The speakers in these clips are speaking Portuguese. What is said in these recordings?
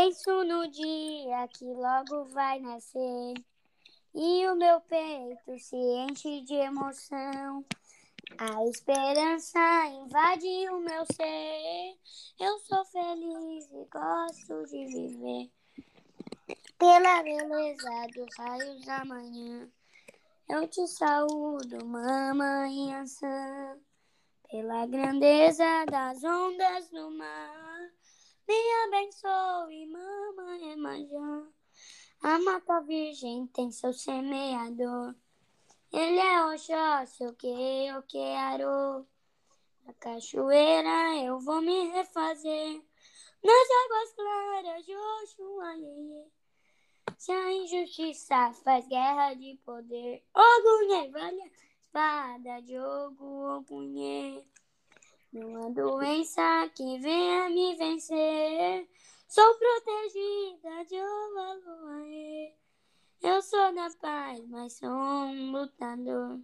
Penso no dia que logo vai nascer e o meu peito se enche de emoção. A esperança invade o meu ser. Eu sou feliz e gosto de viver. Pela beleza dos raios da manhã, eu te saúdo, mamãe Ançã. Pela grandeza das ondas do mar, me abençoe, mamãe Emanjã. A mata virgem tem seu semeador. Ele é o que eu quero. Na cachoeira eu vou me refazer. Nas águas claras de Oxuaie. Se a injustiça faz guerra de poder, Ogunhê, vale a espada de Ogu, Ogunhê. Numa doença que venha me vencer, sou protegida de Ovaluaê. Eu sou da paz, mas sou um lutador.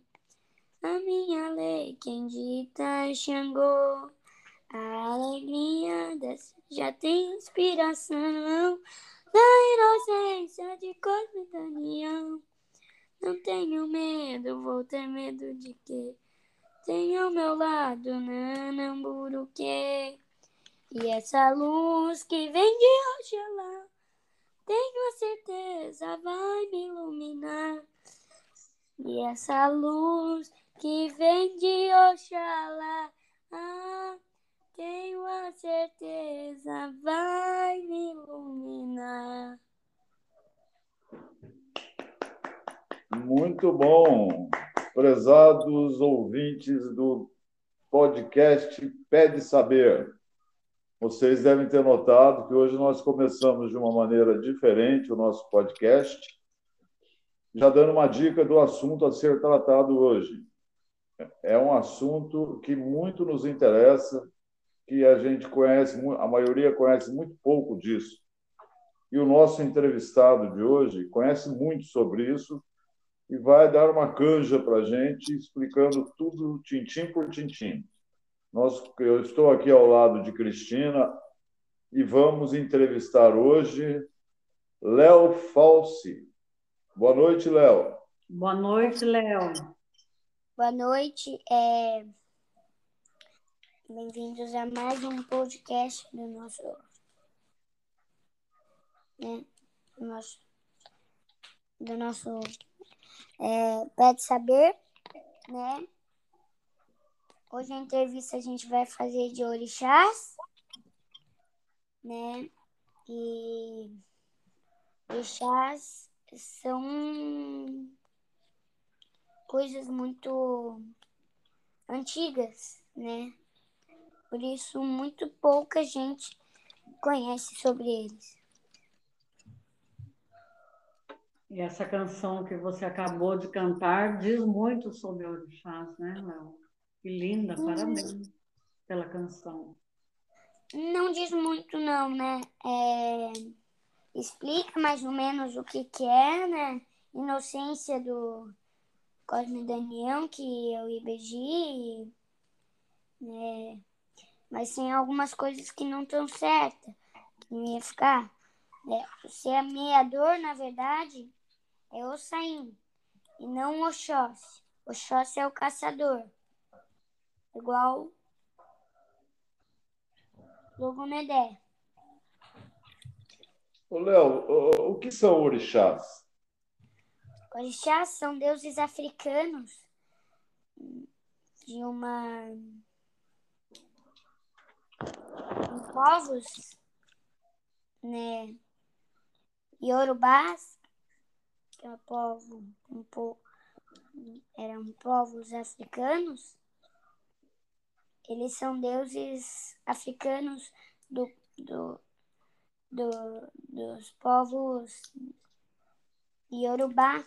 A minha lei, quem dita Xangô. A alegria dessa já tem inspiração da inocência de Cosme e Daniel. Não tenho medo, vou ter medo de quê? Tenho ao meu lado Nanamburuque. E essa luz que vem de Oxalá tenho a certeza vai me iluminar. E essa luz que vem de Oxalá, ah, tenho a certeza vai me iluminar. Muito bom, prezados ouvintes do podcast Pede Saber. Vocês devem ter notado que hoje nós começamos de uma maneira diferente o nosso podcast, já dando uma dica do assunto a ser tratado hoje. É um assunto que muito nos interessa, que a gente conhece, a maioria conhece muito pouco disso. E o nosso entrevistado de hoje conhece muito sobre isso e vai dar uma canja para a gente, explicando tudo tintim por tintim. Nós, eu estou aqui ao lado de Cristina e vamos entrevistar hoje Léo Falsi. Boa noite, Léo. Boa noite, Léo. Boa noite. É... Bem-vindos a mais um podcast do nosso. Né? Do nosso. Do nosso. É... Pede Saber, né? Hoje a entrevista a gente vai fazer de orixás, né? E orixás são coisas muito antigas, né? Por isso muito pouca gente conhece sobre eles. E essa canção que você acabou de cantar diz muito sobre orixás, né, Léo? Que linda, parabéns pela canção. Não diz muito não, né? É... Explica mais ou menos o que, que é, né? Inocência do Cosme Daniel, que é o IBG, né? Mas tem algumas coisas que não estão certas, que não ia ficar. Né? O semeador, na verdade, é o Saim, e não o Oxóssi. Oxóssi é o caçador igual Logomedé. Ô, Léo, o, o que são orixás? Orixás são deuses africanos de uma povos, né, Yorubás, um povo, um povo, eram povos africanos, eles são deuses africanos do, do, do, dos povos Yorubá,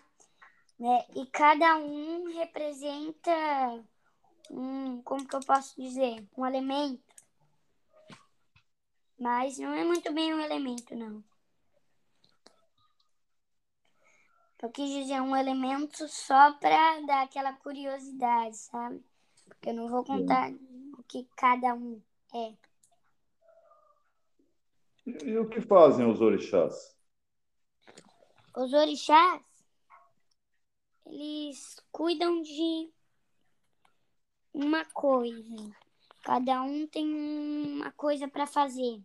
né? E cada um representa um, como que eu posso dizer, um elemento. Mas não é muito bem um elemento, não. Eu quis dizer um elemento só para dar aquela curiosidade, sabe? Porque eu não vou contar que cada um é. E, e o que fazem os orixás? Os orixás, eles cuidam de uma coisa. Cada um tem uma coisa para fazer,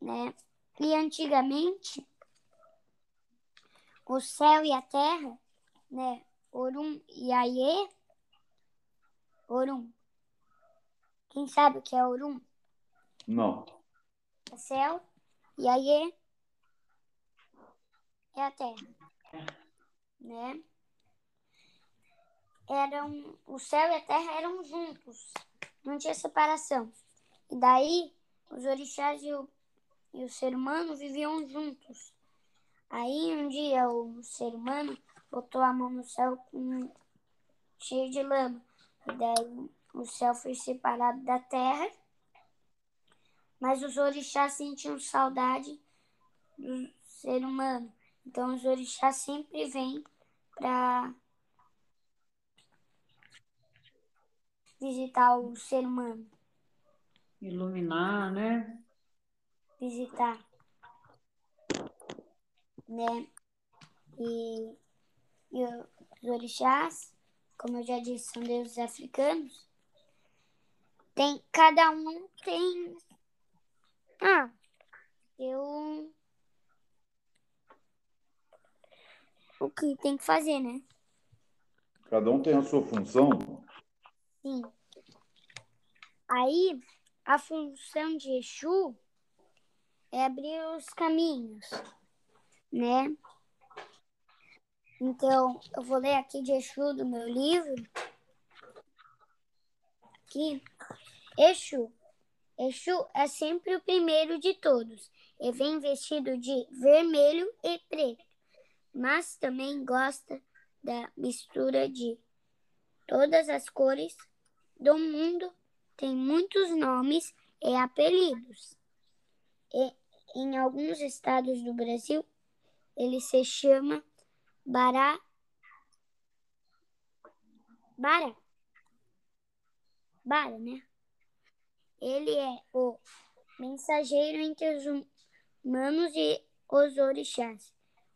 né? E antigamente, o céu e a terra, né? Orum e Aie. Orum. Quem sabe o que é Orum? Não. É céu e Aie é a terra, né? Eram o céu e a terra eram juntos, não tinha separação. E daí os orixás e o, e o ser humano viviam juntos. Aí um dia o ser humano botou a mão no céu com, cheio de lama. E daí o céu foi separado da terra. Mas os orixás sentiam saudade do ser humano. Então os orixás sempre vêm para visitar o ser humano. Iluminar, né? Visitar. Né? E, e os orixás, como eu já disse, são deuses africanos. Tem, cada um tem. Ah, eu o que tem que fazer, né? Cada um tem a sua função? Sim. Aí, a função de Exu é abrir os caminhos, né? Então, eu vou ler aqui de Exu do meu livro. Aqui. Exu. Exu é sempre o primeiro de todos e vem vestido de vermelho e preto mas também gosta da mistura de todas as cores do mundo, tem muitos nomes e apelidos. E em alguns estados do Brasil, ele se chama Bará. Bara. Bara, né? Ele é o mensageiro entre os humanos e os orixás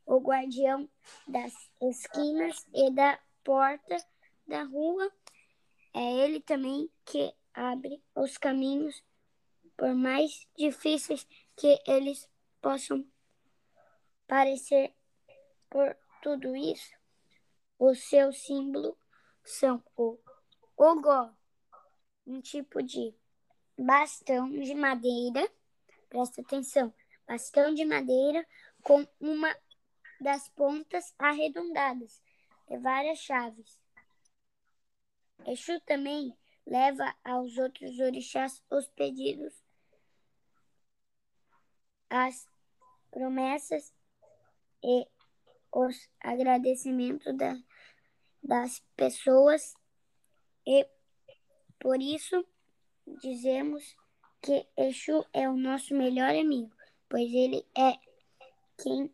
o guardião das esquinas e da porta da rua. É ele também que abre os caminhos, por mais difíceis que eles possam parecer. Por tudo isso, o seu símbolo são o ogó, um tipo de bastão de madeira, presta atenção, bastão de madeira com uma das pontas arredondadas e várias chaves. Exu também leva aos outros orixás os pedidos, as promessas e os agradecimentos da, das pessoas e por isso dizemos que Exu é o nosso melhor amigo, pois ele é quem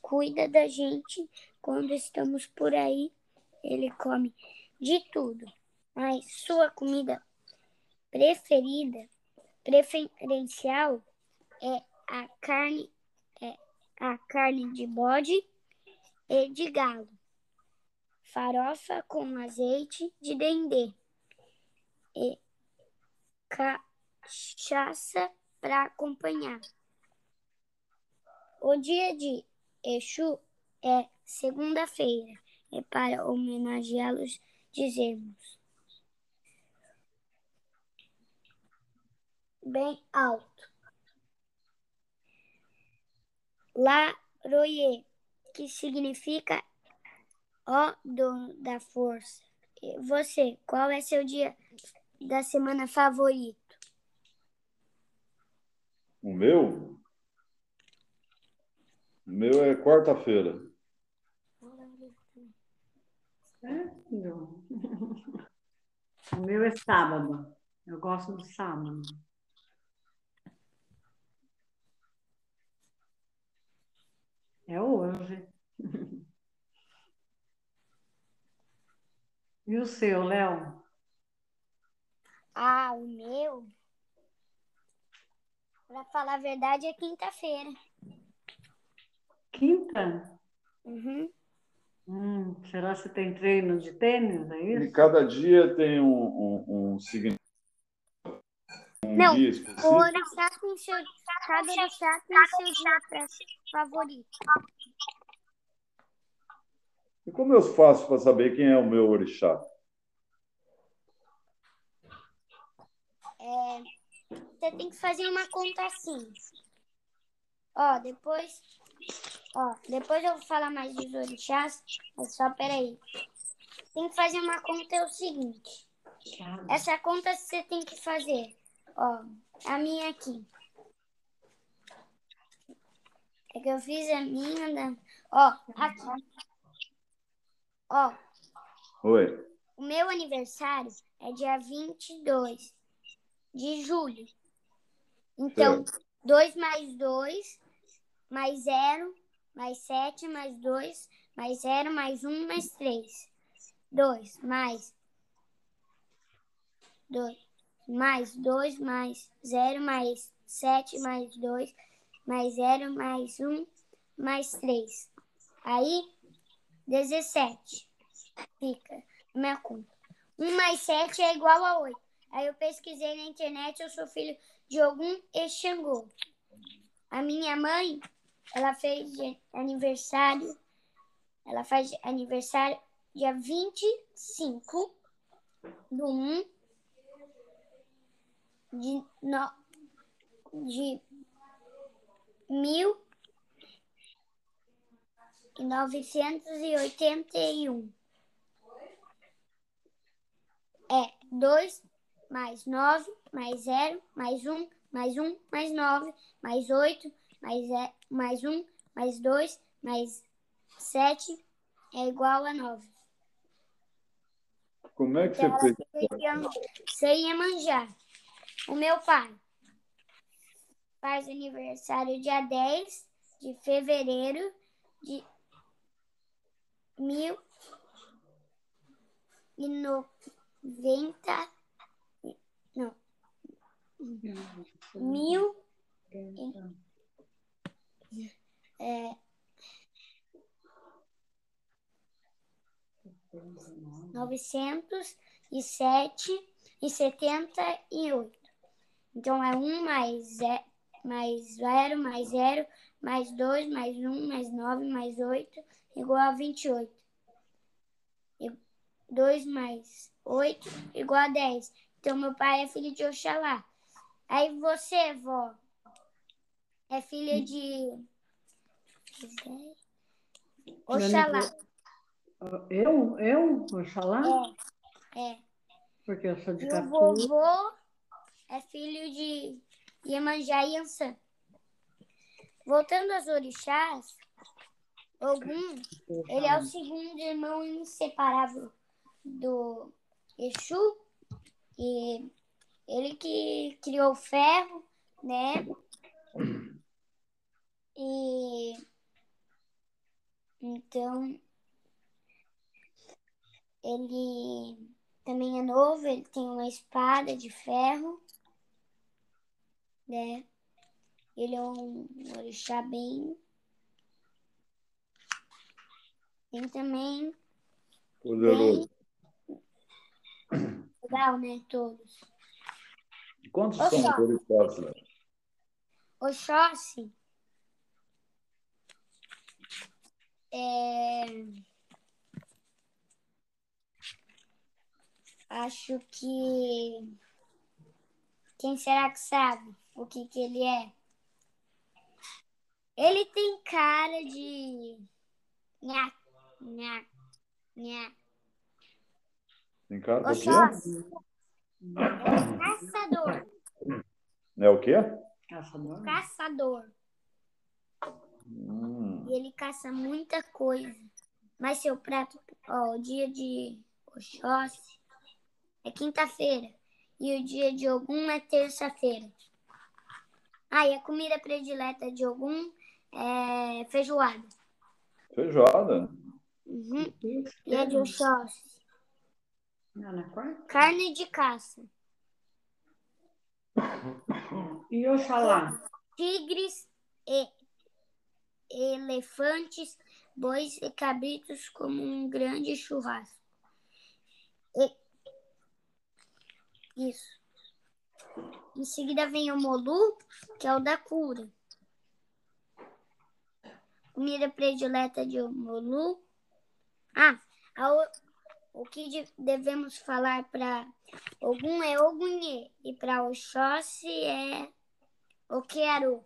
cuida da gente quando estamos por aí. Ele come de tudo, mas sua comida preferida, preferencial é a carne, a carne de bode e de galo, farofa com azeite de dendê e cachaça para acompanhar. O dia de Exu é segunda-feira e para homenageá-los dizemos bem alto. Laroye, que significa ó dono da força. E você, qual é seu dia da semana favorito? O meu? O meu é quarta-feira. O meu é sábado. Eu gosto do sábado. É hoje. E o seu, Léo? Ah, o meu Pra falar a verdade, é quinta-feira. Quinta? Uhum. Hum, será que tem treino de tênis? É E isso? cada dia tem um, um, um significado. Um Não, dia O específico. orixá tem seu, cada orixá tem seu dia pra- favorito. E como eu faço para saber quem é o meu orixá? É, você tem que fazer uma conta assim. Ó, depois. Ó, depois eu vou falar mais dos orixás, mas só peraí. Tem que fazer uma conta é o seguinte. Essa conta você tem que fazer. Ó, a minha aqui. É que eu fiz a minha. né? Ó, aqui. Ó, Oi. o meu aniversário é dia 22 de julho. Então, 2 mais 2, mais 0, mais 7, mais 2, mais 0, mais 1, mais 3. 2, mais 2, mais 2, mais 0, mais 7, mais 2, mais 0, mais 1, mais 3. Aí, 17. Fica na minha conta. 1 mais 7 é igual a 8. Aí eu pesquisei na internet, eu sou filho de Ogum e Xangô. A minha mãe, ela fez aniversário, ela faz aniversário dia 25 do 1 de, no, de mil novecentos e oitenta e um. É 2 mais 9, mais 0, mais 1, mais 1, mais 9, mais 8, mais, ze- mais 1, mais 2, mais 7 é igual a 9. Como é que você Então, fez? ela Sem Iemanjá. O meu pai faz aniversário dia 10 de fevereiro de mil e noventa não mil é, novecentos e sete e setenta e oito. Então é um mais mais zero mais zero mais dois mais um mais nove mais oito igual a vinte e oito E dois mais oito igual a dez então meu pai é filho de Oxalá aí você vó é filha de Oxalá Eu? Eu? Oxalá? é é Porque eu sou de E o Catu. vovô é filho de Iemanjá e Ançã. Voltando aos orixás, Ogum, ele é o segundo irmão inseparável do Exu. E ele que criou o ferro, né? E então ele também é novo, ele tem uma espada de ferro, né? Ele é um orixá bem. Tem também Poderoso. legal, né? Todos. Quantos são os orixás, Léo? Oxóssi é... Acho que... Quem será que sabe o que, que ele é? Ele tem cara de... Nha, nha, nha. Tem cara é caçador. É o quê? Caçador? Caçador. Hum. E ele caça muita coisa. Mas seu prato, ó, o dia de Oxóssi é quinta-feira. E o dia de Ogum é terça-feira. Ah, e a comida predileta de Ogum é feijoada. Feijoada. Uhum. E a de Oxóssi, quarta? carne de caça. E Oxalá? Tigres e elefantes, bois e cabritos como um grande churrasco. E... Isso. Em seguida vem o Molu, que é o da cura. Comida predileta de Molu. Ah, o que devemos falar para Ogum é Ogunhê e para Oxóssi é Oquearu.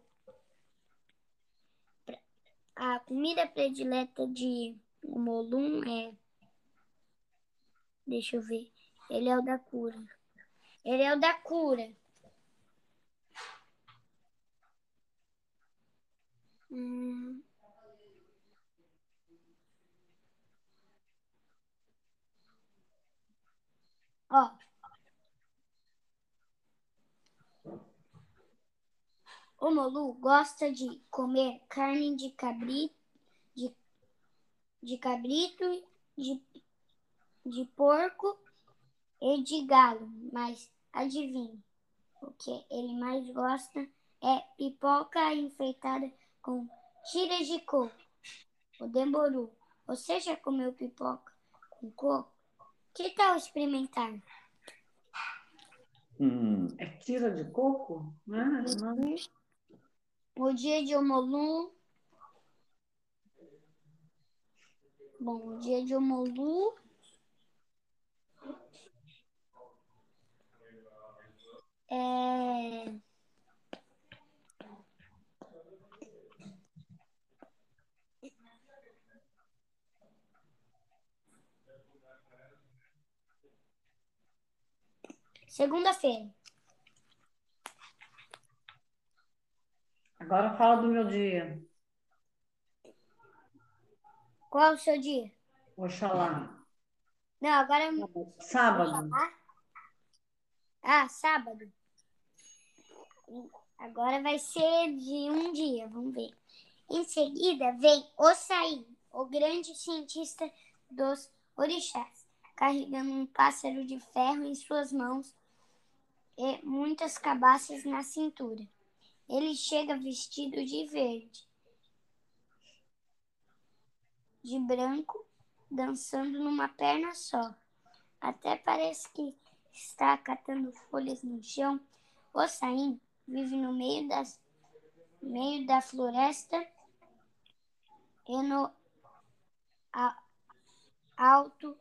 A comida predileta de Molum é. Deixa eu ver. Ele é o da cura. Ele é o da cura. Hum. Ó. O Molu gosta de comer carne de cabrito, de, de cabrito, de, de porco e de galo, mas adivinhe, o que ele mais gosta é pipoca enfeitada com tiras de coco, o demboru. Você já comeu pipoca com coco? Que tal experimentar? Hum. É tira de coco? Ah, não. O dia de Omolu. Bom, o dia de Omolu. É... Segunda-feira. Agora fala do meu dia. Qual é o seu dia? Oxalá. Não, agora é sábado. Oxalá. Ah, sábado. Agora vai ser de um dia, vamos ver. Em seguida vem Ossaí, o grande cientista dos orixás, carregando um pássaro de ferro em suas mãos e muitas cabaças na cintura. Ele chega vestido de verde, de branco, dançando numa perna só. Até parece que está catando folhas no chão. O Saim vive no meio, das, meio da floresta e no a, alto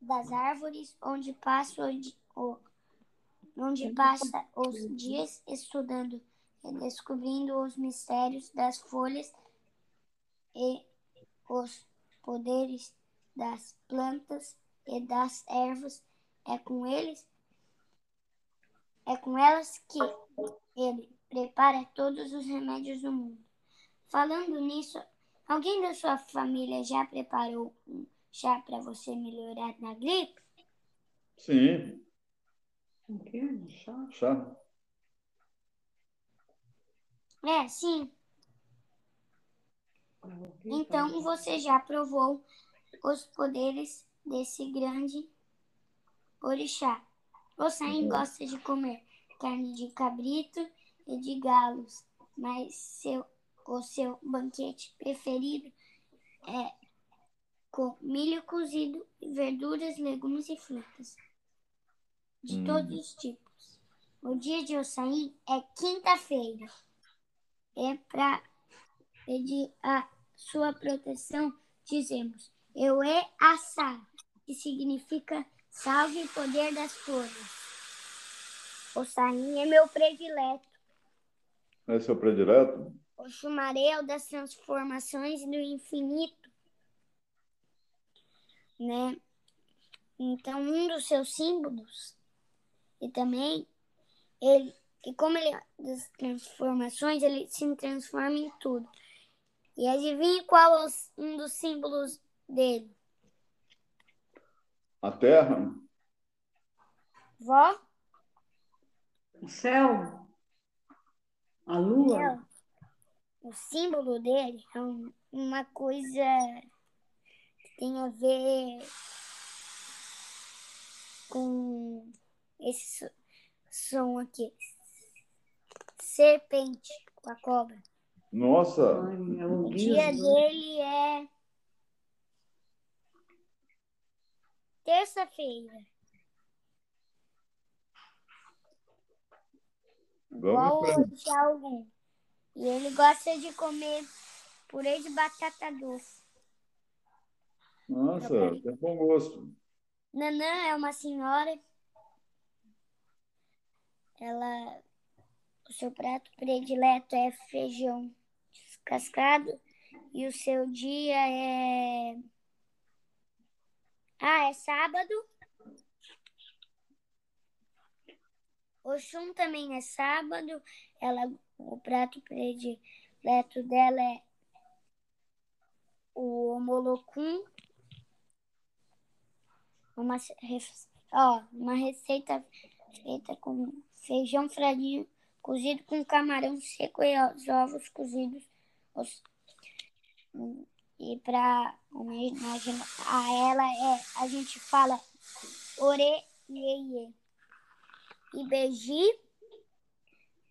das árvores, onde passa o, o onde passa os dias estudando e descobrindo os mistérios das folhas e os poderes das plantas e das ervas. É com eles, é com elas que ele prepara todos os remédios do mundo. Falando nisso, alguém da sua família já preparou um chá para você melhorar na gripe? Sim? Chá? Chá? É, sim. Então você já provou os poderes desse grande orixá. Você uhum. gosta de comer carne de cabrito e de galos, mas seu, o seu banquete preferido é com milho cozido, verduras, legumes e frutas de hum. todos os tipos. O dia de eu sair é quinta-feira. É para pedir a sua proteção, dizemos eu é assá, que significa salve o poder das flores. O saim é meu predileto. É seu predileto? O chumarel das transformações do infinito. Né? Então, um dos seus símbolos e também, ele, e como ele das transformações, ele se transforma em tudo. E adivinhe qual é um dos símbolos dele? A terra? Vó? O céu? A lua? O símbolo dele é um, uma coisa que tem a ver com esse são aqui. Serpente com a cobra. Nossa, Ai, O dia dele é terça-feira. Igual hoje algum. E ele gosta de comer purê de batata doce. nossa, tem bom gosto. Nanã é uma senhora. Ela. O seu prato predileto é feijão descascado. E o seu dia é. Ah, é sábado. Oxum também é sábado. Ela, o prato predileto dela é o homolocum. Uma, ó, uma receita feita com feijão fradinho cozido com camarão seco e os ovos cozidos. Os- e para homenagear a ela, é, a gente fala ore iê Ibeji.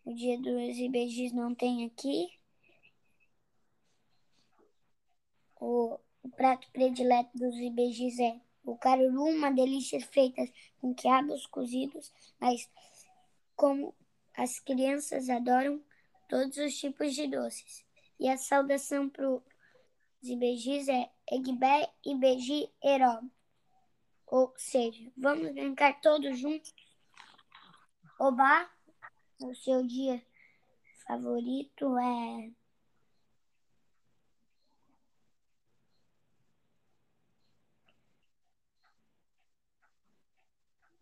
O dia dos ibejis não tem aqui. O, o prato predileto dos ibejis é o caruru, uma delícia feita com quiabos cozidos, mas como as crianças adoram todos os tipos de doces. E a saudação para os ibejis é Egbé Ibeji Heró. Ou seja, vamos brincar todos juntos? Oba, o seu dia favorito é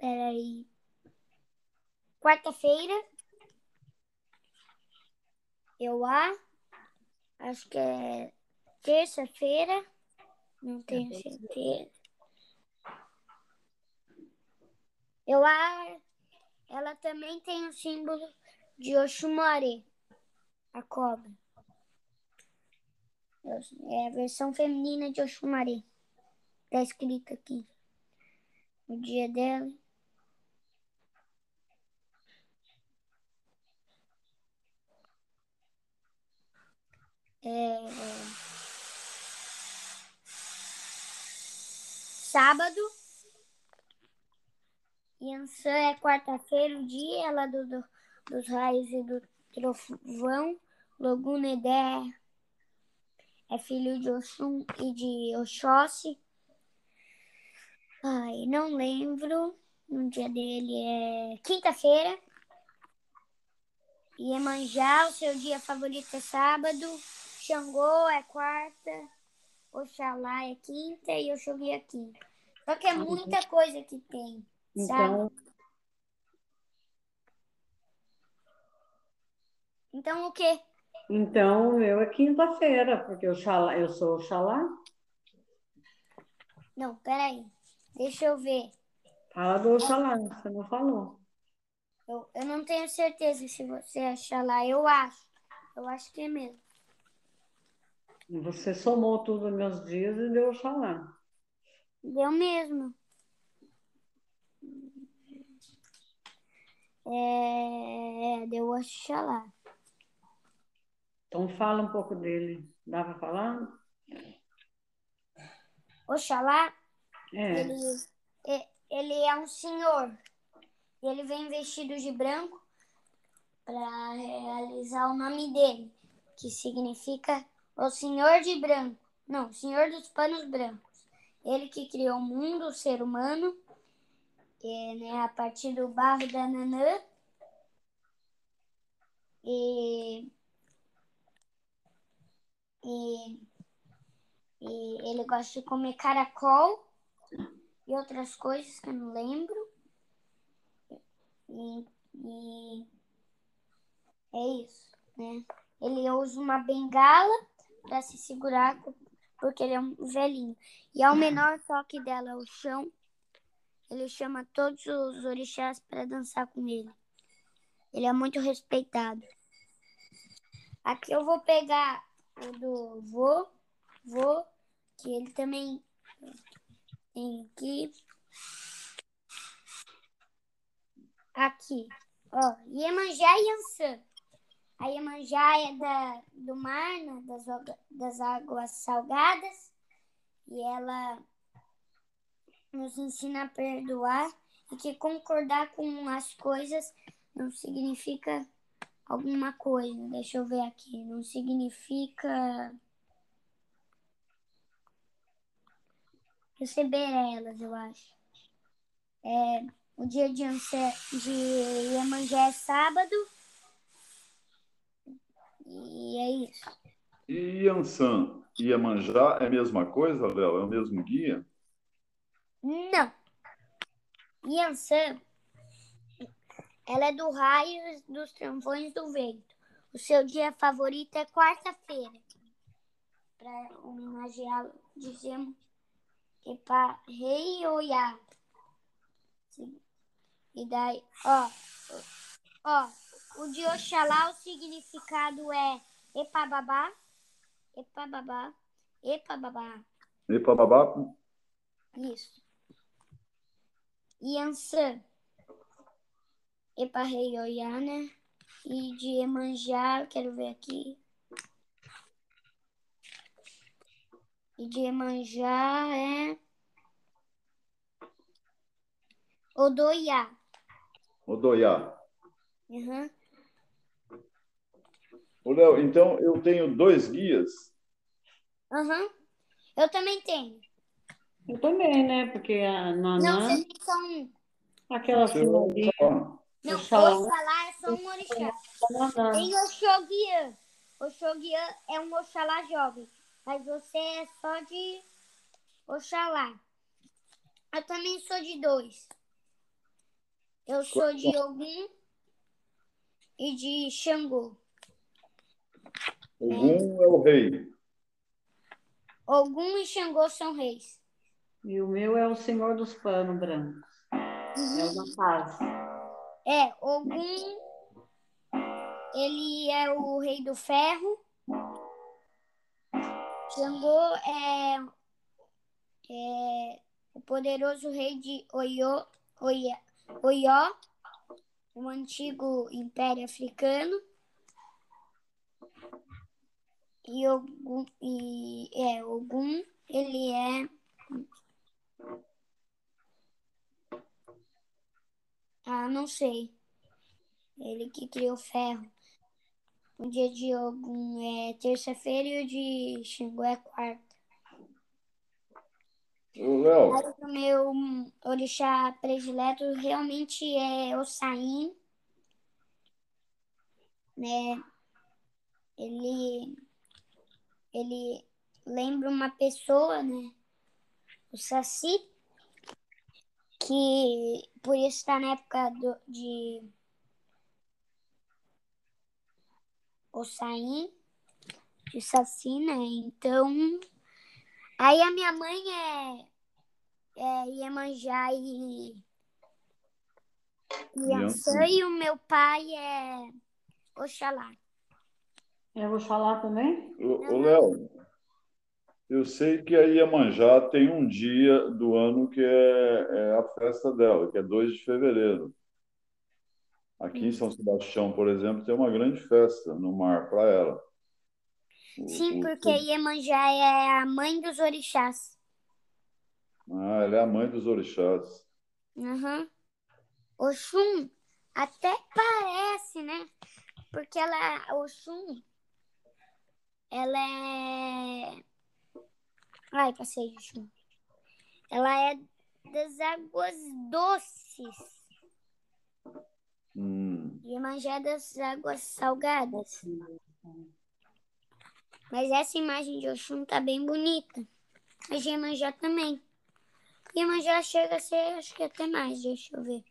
Peraí. Quarta-feira. Eu a. Acho que é terça-feira. Não tenho certeza. Eu a. Ela também tem o símbolo de Oxumare, a cobra. É a versão feminina de Oxumare. Tá escrito aqui. O dia dela. É... Sábado. Yansan é quarta-feira, o dia ela do, do- dos raios e do trovão. Logunedé é filho de Oxum e de Oxóssi. Ai, não lembro. O dia dele é quinta-feira. Iemanjá, o seu dia favorito é sábado. Xangô é quarta. Oxalá é quinta e Oxogui é quinta. Só que é muita coisa que tem. Então, Então o quê? então eu é quinta-feira, porque eu, xalá, eu sou Oxalá. Não, peraí. Deixa eu ver. Fala do Oxalá, você não falou. Eu, eu não tenho certeza se você é Oxalá. Eu acho. Eu acho que é mesmo. Você somou tudo os meus dias e deu Oxalá. Deu mesmo. É, deu Oxalá. Então fala um pouco dele. Dá para falar? Oxalá, É. ele, é- ele é um senhor. Ele vem vestido de branco para realizar o nome dele, que significa o Senhor de Branco. Não, Senhor dos Panos Brancos. Ele que criou o mundo, o ser humano, é, né, a partir do barro da Nanã. E, e, e ele gosta de comer caracol e outras coisas que eu não lembro. E, e é isso, né? Ele usa uma bengala para se segurar porque ele é um velhinho. E ao menor toque dela ao chão, ele chama todos os orixás para dançar com ele. Ele é muito respeitado. Aqui eu vou pegar o do vô, vô, que ele também tem aqui. Aqui. Ó, Iemanjá e Yansan. A Iemanjá é da, do mar, né, das, das águas salgadas, e ela nos ensina a perdoar e que concordar com as coisas não significa alguma coisa. Deixa eu ver aqui. Não significa receber elas, eu acho. É, o dia de, de Iemanjá é sábado e é isso. E Yansan e Iemanjá é a mesma coisa, Léo? É o mesmo guia? Não. Yansan, ela é do raio dos trovões do vento. O seu dia favorito é quarta-feira. Para homenageá-lo, dizemos que para rei Oiá. E daí, ó, ó, o de Oxalá, o significado é Epababá, Epababá, Epababá. Epababá? Isso. Yansan, Eparreioiana e de Emanjá, quero ver aqui. E de Emanjá é Odoiá. Odoiá. Uhum. Ô, Léo, então eu tenho dois guias. Uhum. Eu também tenho. Eu também, né? Porque a Nanã... Não, vocês são... Aquela senhorinha... Não, Oxalá é só um orixá. Tem Oxoguiã. Oxoguiã é um Oxalá jovem. Mas você é só de Oxalá. Eu também sou de dois. Eu sou de Ogum e de Xangô. Ogum é o rei. Ogum e Xangô são reis. E o meu é o Senhor dos Panos Brancos. Uhum. É uma paz. É, Ogum, ele é o rei do ferro. Xangô é, é o poderoso rei de Oiô, Oiá, Oió, o antigo império africano. E Ogum, e, é, Ogum ele é Ah, não sei. Ele que criou ferro. O dia de Ogum é terça-feira e o de Xingu é quarta. Mas o meu orixá predileto realmente é o Saim. Né? Ele, ele lembra uma pessoa, né? O Saci que por isso está na época do, de Ossain, de Saci, né? Então, aí a minha mãe é, é Iemanjá e Yansan e o meu pai é Oxalá. É Oxalá também? Ô, Léo, eu sei que a Iemanjá tem um dia do ano que é, é a festa dela, que é 2 de fevereiro. Aqui em São Sebastião, por exemplo, tem uma grande festa no mar para ela. Sim, porque a Iemanjá é a mãe dos orixás. Ah, ela é a mãe dos orixás. Uhum. Oxum até parece, né? Porque ela, Oxum, ela é Ai, passei, Ju. Ela é das águas doces. Hum. Iemanjá é das águas salgadas. Mas essa imagem de Oxum tá bem bonita. A Iemanjá também. Iemanjá chega a ser, acho que até mais, deixa eu ver.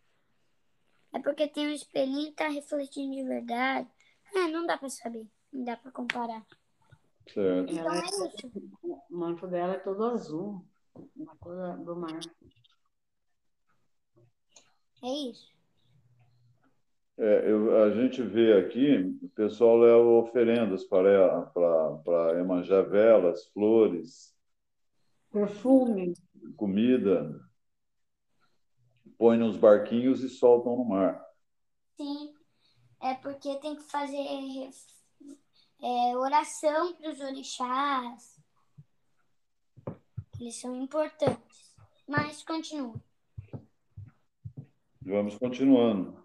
É porque tem um espelhinho e tá refletindo de verdade. É, não dá pra saber. Não dá pra comparar. Certo. Então é isso. O manto dela é todo azul, uma coisa do mar. É isso. É, eu, a gente vê aqui, o pessoal leva oferendas para, para, para Emanjá, velas, flores, perfume, comida, põe nos barquinhos e soltam no mar. Sim, é porque tem que fazer é, oração para os orixás. Eles são importantes. Mas continua. Vamos continuando.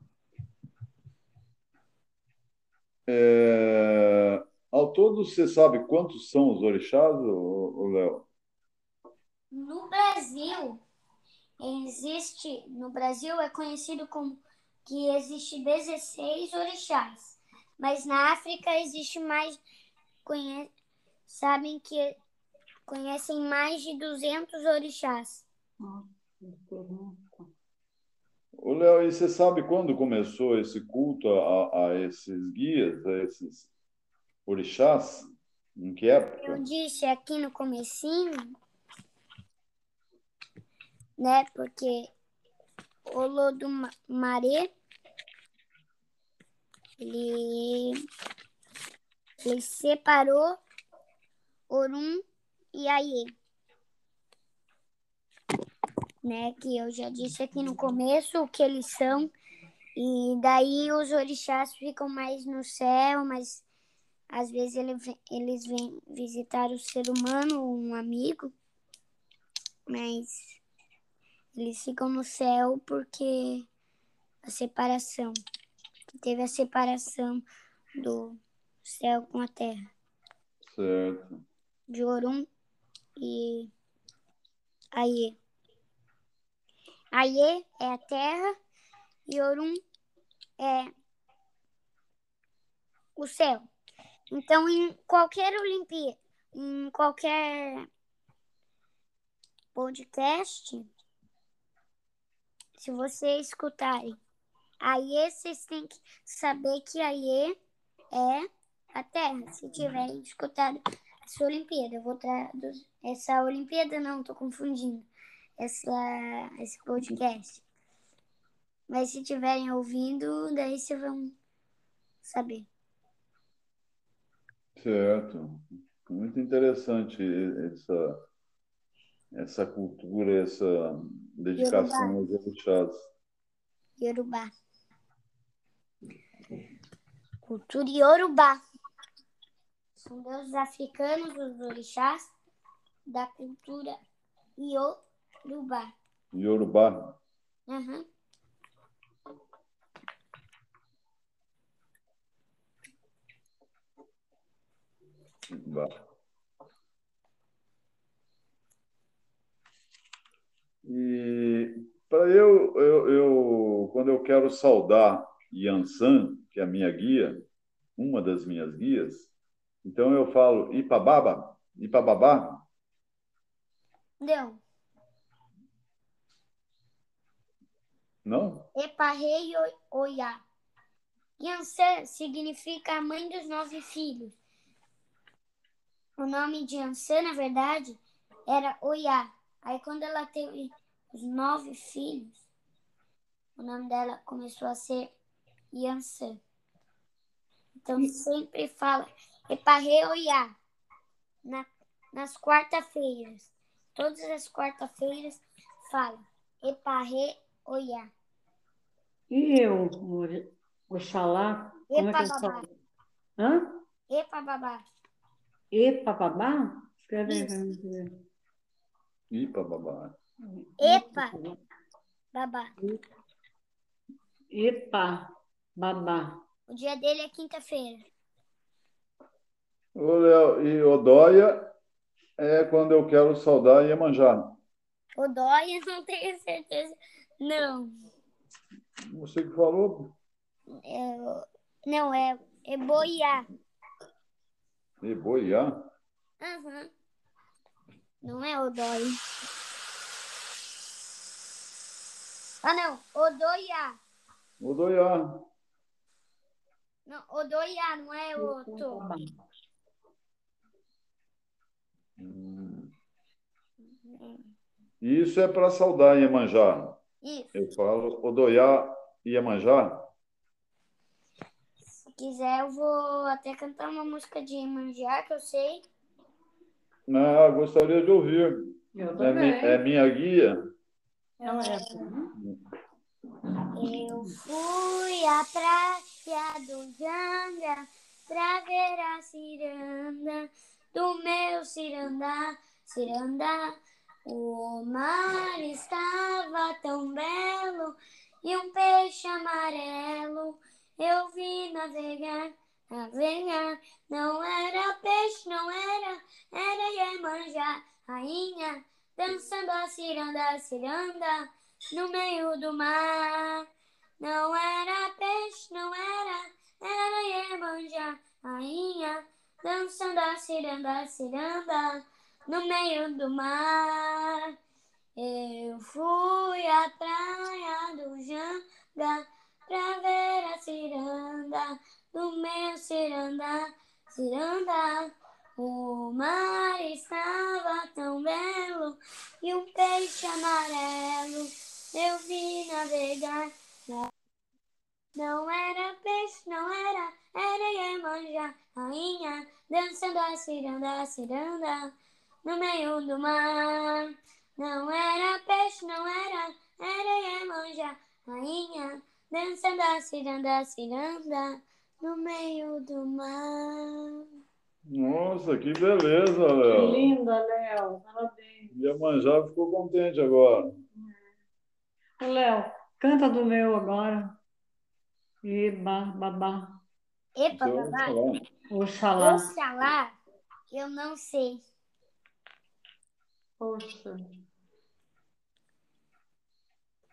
É... Ao todo, você sabe quantos são os orixás, Léo? No Brasil, existe, no Brasil é conhecido como que existe 16 orixás, mas na África existe mais, conhe, sabem que conhecem mais de 200 orixás. Ô, Léo, e você sabe quando começou esse culto a, a esses guias, a esses orixás? Em que época? Eu disse aqui no comecinho, né, porque o Lodumaré, ele, ele separou Orum e Aie né? Que eu já disse aqui no começo o que eles são. E daí os orixás ficam mais no céu, mas às vezes ele, eles vêm visitar o ser humano, um amigo, mas eles ficam no céu porque a separação. Teve a separação do céu com a terra. Certo. De Orum e Aie. Aie é a terra e Orum é o céu. Então, em qualquer Olimpíada, em qualquer podcast, se vocês escutarem Aie, vocês têm que saber que Aie é a Terra. Se tiverem escutado essa Olimpíada, eu vou traduzir. Essa Olimpíada não, estou confundindo essa, esse podcast. Mas se estiverem ouvindo, daí vocês vão saber. Certo. Muito interessante essa, essa cultura, essa dedicação aos orixás. Yorubá. Cultura Yorubá. São deuses africanos, os orixás, da cultura. Yorubá. Yorubá. Uhum. E para eu, eu, eu, quando eu quero saudar Yansan, que é a minha guia, uma das minhas guias, então eu falo Ipababa, Ipababá. Não. Não? Eparrei Oiá. Yansan significa a mãe dos nove filhos. O nome de Yansan, na verdade, era Oiá. Aí quando ela teve os nove filhos, o nome dela começou a ser Yansan. Então sempre fala Eparrei Oiá. Na, nas quarta-feiras. Todas as quarta-feiras fala Eparrei Oiá. E eu, Oxalá? Como Epa, é que eu babá. falo? Hã? Epa, babá. Epa, babá? Escreve ver. Ipababá. Epa. Babá. Epa, babá. O dia dele é quinta-feira. Ô, Léo, e Odóia é quando eu quero saudar Iemanjá. O Dóia, não tenho certeza. Não. Você que falou? É, não, é, é Boiá. Eboiá? Aham. Não é o Dóia. Ah, não. Odoiá. Odoiá. Não, Odoiá, não é outro. Hum. Isso é para saudar Iemanjá. Isso. Eu falo Odoiá Iemanjá. Se quiser, eu vou até cantar uma música de Manjá, que eu sei. Ah, gostaria de ouvir. Eu É, também. é minha guia. Ela é assim. Eu fui à praia do Janga pra ver a ciranda do meu ciranda, ciranda. O mar estava tão belo e um peixe amarelo eu vi navegar, navegar. Não era peixe, não era, era Iemanjá, rainha, dançando a ciranda, ciranda, no meio do mar. Não era peixe, não era, era Iemanjá, rainha, dançando a ciranda, ciranda, no meio do mar. Eu fui à praia do Janga pra ver a ciranda do meu ciranda, ciranda. O mar estava tão belo e um peixe amarelo eu vi navegar. Não era peixe, não era, era Iemanjá, rainha, dançando a ciranda, a ciranda, no meio do mar. Não era peixe, não era, era Iemanjá, rainha, dançando a ciranda, a ciranda, no meio do mar. Nossa, que beleza, Léo. Que linda, Léo. Parabéns. Iemanjá ficou contente agora. Léo, canta do meu agora. Eba, babá. Epa, Então, babá. Oxalá. Oxalá, eu não sei. Poxa.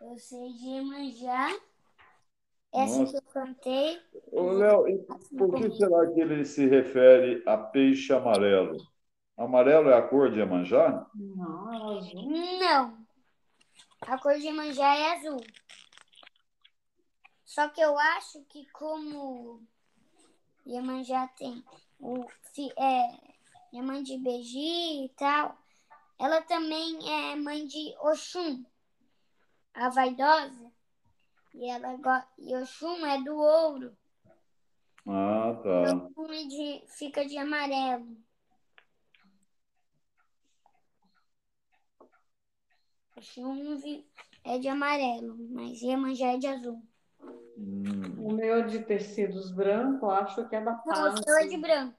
Eu sei de Iemanjá. Essa Nossa. que eu cantei. Ô, Léo, e por que será que ele se refere a peixe amarelo? Amarelo é a cor de Iemanjá? Não, é azul. Não. A cor de Iemanjá é azul. Só que eu acho que como Iemanjá tem o é, é mãe de Beji e tal, ela também é mãe de Oxum, a vaidosa. E ela e Oxum é do ouro. Ah, E tá. Oxum é de, fica de amarelo. Oxum é de amarelo, mas Iemanjá é de azul. Hum. O meu de tecidos brancos, acho que é da Não, o seu é de branco.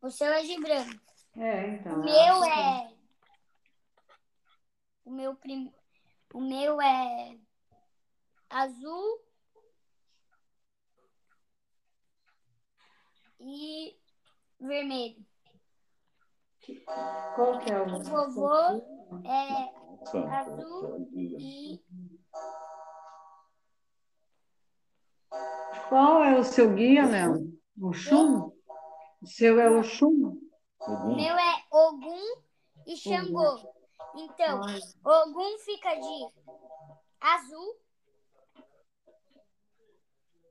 O seu é de branco. É, então. O meu acho que- é. O meu prim... O meu é azul e vermelho. Qual que é o... O vovô é azul e Qual é o seu guia, Léo? O Xum? O seu é o Xum? Ogum. meu é Ogum e Xangô. Então, Ogum fica de azul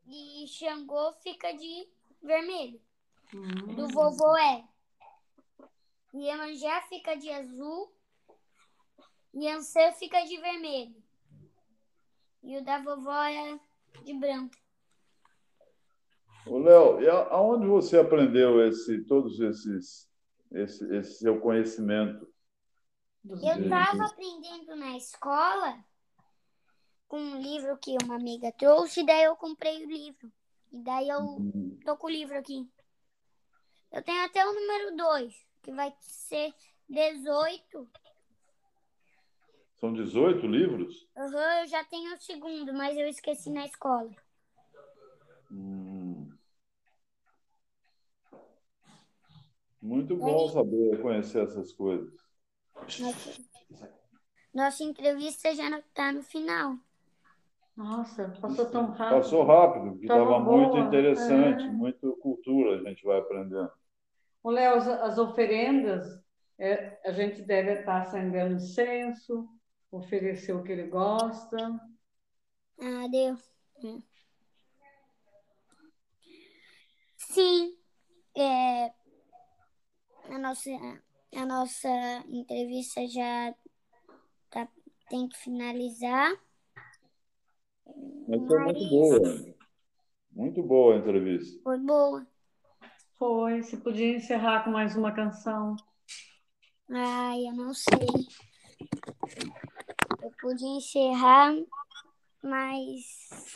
e Xangô fica de vermelho. hum. Do vovô é. Iemanjá fica de azul. Yansã fica de vermelho. E o da vovó é de branco. Ô, Léo, e a- aonde você aprendeu esse, todos esses, esse, esse seu conhecimento? Eu estava aprendendo na escola com um livro que uma amiga trouxe, daí eu comprei o livro. E daí eu Hum. tô com o livro aqui. Eu tenho até o número 2, que vai ser 18. São 18 livros? Aham, eu já tenho o segundo, mas eu esqueci na escola. Hum. Muito bom saber conhecer essas coisas. Nossa, nossa entrevista já está no final. Nossa, passou tão rápido. Passou rápido, porque Tava estava muito interessante, é. muito cultura a gente vai aprendendo. Ô, Léo, as, as oferendas, é, a gente deve estar acendendo incenso, oferecer o que ele gosta. Ah, deu. Hum. Sim, é, a, nossa, a nossa entrevista já tá, tem que finalizar. Mas foi muito boa. Muito boa a entrevista. Foi boa. Foi, se podia encerrar com mais uma canção. Ai, eu não sei. Eu podia encerrar, mas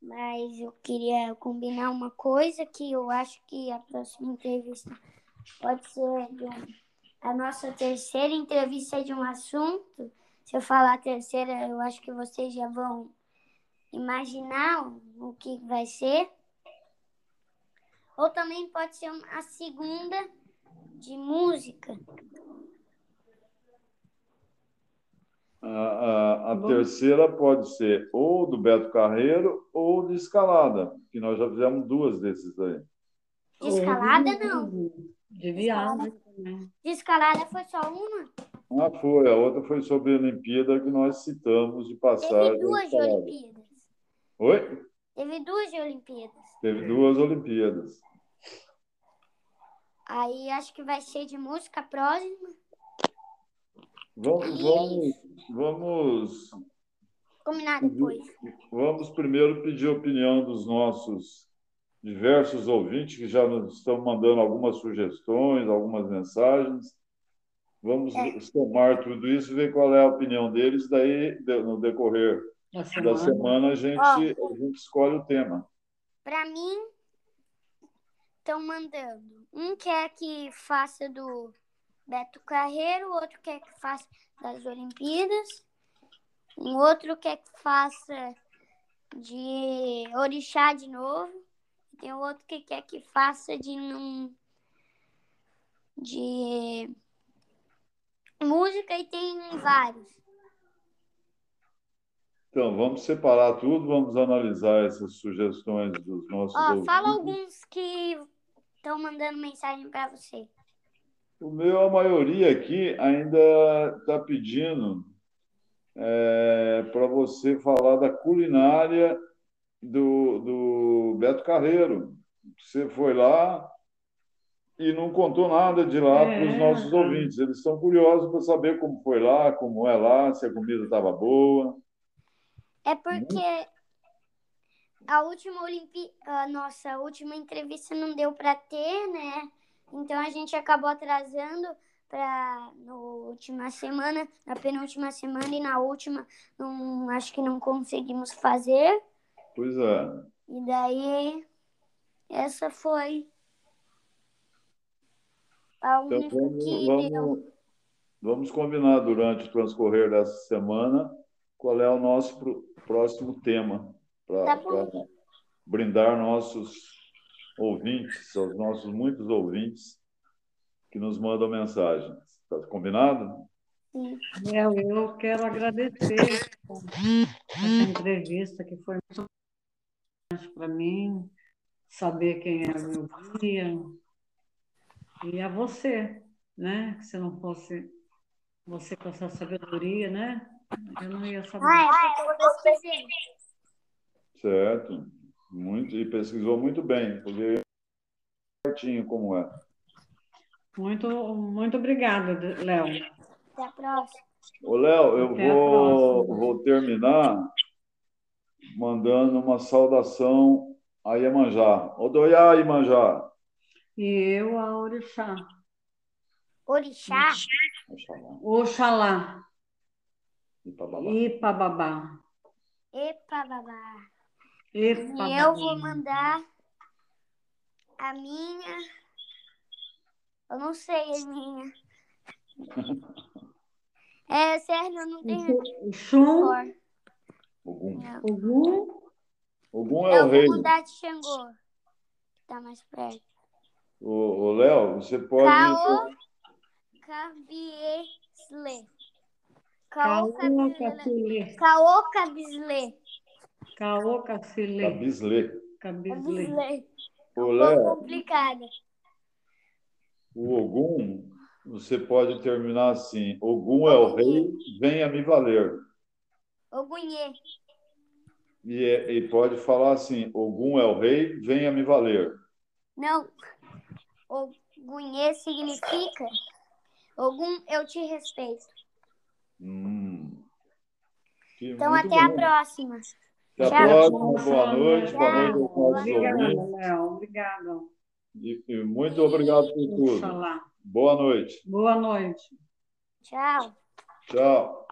mas eu queria combinar uma coisa que eu acho que a próxima entrevista pode ser a nossa terceira entrevista de um assunto. Se eu falar a terceira, eu acho que vocês já vão imaginar o que vai ser. Ou também pode ser a segunda de música. A, a, a terceira pode ser ou do Beto Carreiro ou de escalada, que nós já fizemos duas desses aí. De escalada, não. De viagem. De escalada foi só uma? Ah, foi. A outra foi sobre a Olimpíada que nós citamos de passagem. Teve duas de Olimpíadas. Oi? Teve duas Olimpíadas. Teve duas Olimpíadas. Aí acho que vai ser de música próxima. Vamos, vamos, vamos, Combinar depois. vamos primeiro pedir a opinião dos nossos diversos ouvintes que já nos estão mandando algumas sugestões, algumas mensagens. Vamos É. somar tudo isso e ver qual é a opinião deles. Daí, no decorrer Da da semana. semana, a gente, Ó. a gente escolhe o tema. Pra mim, estão mandando. Um quer que faça do Beto Carreiro, outro quer que faça das Olimpíadas, um outro quer que faça de Orixá de novo, e tem outro que quer que faça de num de música e tem vários. Então, vamos separar tudo, vamos analisar essas sugestões dos nossos Ó, ouvintes. fala alguns que estão mandando mensagem pra você. O meu, a maioria aqui ainda está pedindo para você falar da culinária do, do Beto Carreiro. Você foi lá e não contou nada de lá É. para os nossos ouvintes. Eles estão curiosos para saber como foi lá, como é lá, se a comida estava boa. É porque a última Olimpí... a nossa última entrevista não deu para ter, né? Então a gente acabou atrasando para na última semana, na penúltima semana e na última não, acho que não conseguimos fazer. Pois é. E daí essa foi a Então, única vamos, que vamos, deu. vamos combinar durante o transcorrer dessa semana qual é o nosso próximo tema Tá para bom. brindar nossos ouvintes, aos nossos muitos ouvintes que nos mandam mensagens. Está combinado? Sim. Léo, eu quero agradecer essa entrevista que foi muito importante para mim, saber quem é o meu guia e a você, né? Que se não fosse você com essa sabedoria, né? Eu não ia saber. Ah, é eu pesquisei. Certo. Muito, e pesquisou muito bem, porque certinho como é. Muito, muito obrigada, Léo. Até a próxima. Ô, Léo, eu Até vou, vou terminar mandando uma saudação a Iemanjá. Odoiá, Iemanjá. E eu, a Orixá. Orixá. Oxalá, Oxalá. Ipababá. Ipababá. Epa, babá. Ipababá. E eu vou mandar a minha. Eu não sei a minha. É sério, eu não tenho Xum. Ogum. Ogum, Ogum é Eu o rei. vou mandar de Xangô. que Tá mais perto. Ô, ô, Léo, você pode. Caô Cabiesle. Cabislê. Cabiesle. Ô, Um pouco Léo, complicada. o Ogum, você pode terminar assim: Ogum é o rei, venha me valer. Ogunhê. E, é- e pode falar assim: Ogum é o rei, venha me valer. Não. Ogunhê significa Ogum, eu te respeito. Hum. Então, até a bom. próxima. Até a Tchau. próxima. Boa noite. Boa noite aos nossos Obrigada, ouvintes. Léo. Obrigada. E, e muito obrigado por tudo. Boa noite. Boa noite. Tchau. Tchau.